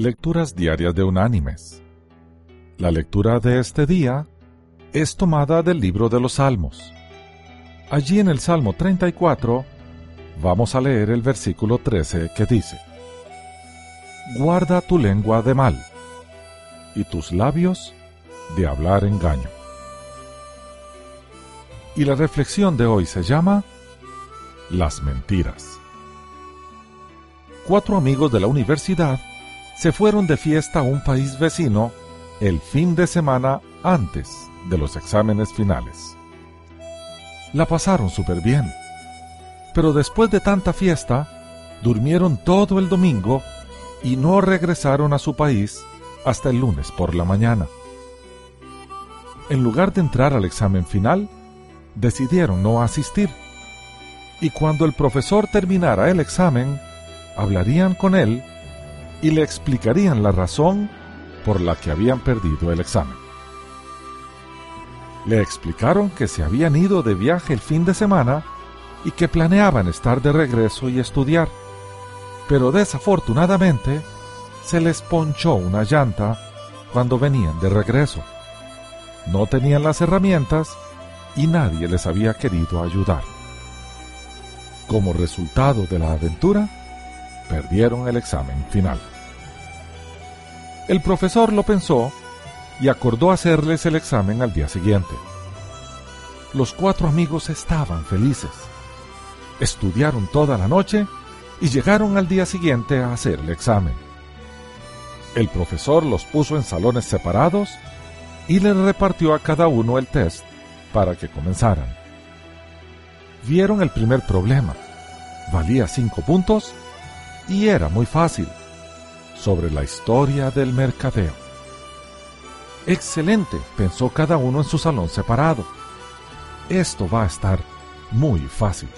Lecturas Diarias de Unánimes. La lectura de este día es tomada del libro de los Salmos. Allí en el Salmo 34 vamos a leer el versículo 13 que dice, Guarda tu lengua de mal y tus labios de hablar engaño. Y la reflexión de hoy se llama Las mentiras. Cuatro amigos de la universidad se fueron de fiesta a un país vecino el fin de semana antes de los exámenes finales. La pasaron súper bien, pero después de tanta fiesta, durmieron todo el domingo y no regresaron a su país hasta el lunes por la mañana. En lugar de entrar al examen final, decidieron no asistir. Y cuando el profesor terminara el examen, hablarían con él y le explicarían la razón por la que habían perdido el examen. Le explicaron que se habían ido de viaje el fin de semana y que planeaban estar de regreso y estudiar, pero desafortunadamente se les ponchó una llanta cuando venían de regreso. No tenían las herramientas y nadie les había querido ayudar. Como resultado de la aventura, perdieron el examen final. El profesor lo pensó y acordó hacerles el examen al día siguiente. Los cuatro amigos estaban felices. Estudiaron toda la noche y llegaron al día siguiente a hacer el examen. El profesor los puso en salones separados y les repartió a cada uno el test para que comenzaran. Vieron el primer problema. Valía cinco puntos y era muy fácil, sobre la historia del mercadeo. Excelente, pensó cada uno en su salón separado. Esto va a estar muy fácil.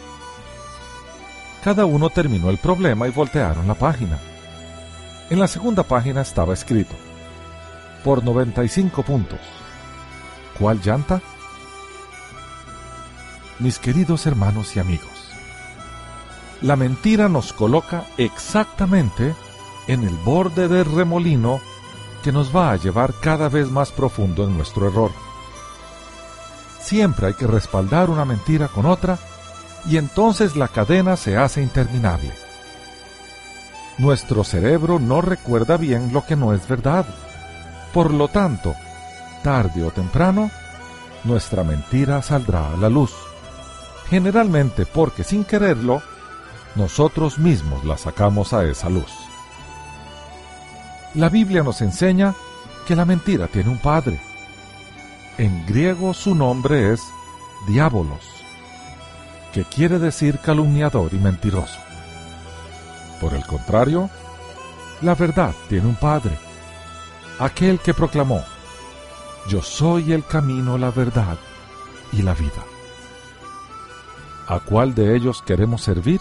Cada uno terminó el problema y voltearon la página. En la segunda página estaba escrito, por 95 puntos. ¿Cuál llanta? Mis queridos hermanos y amigos, la mentira nos coloca exactamente en el borde del remolino que nos va a llevar cada vez más profundo en nuestro error. Siempre hay que respaldar una mentira con otra y entonces la cadena se hace interminable. Nuestro cerebro no recuerda bien lo que no es verdad. Por lo tanto, tarde o temprano, nuestra mentira saldrá a la luz. Generalmente porque sin quererlo, nosotros mismos la sacamos a esa luz. La Biblia nos enseña que la mentira tiene un padre. En griego su nombre es diabolos, que quiere decir calumniador y mentiroso. Por el contrario, la verdad tiene un padre, aquel que proclamó, yo soy el camino, la verdad y la vida. ¿A cuál de ellos queremos servir?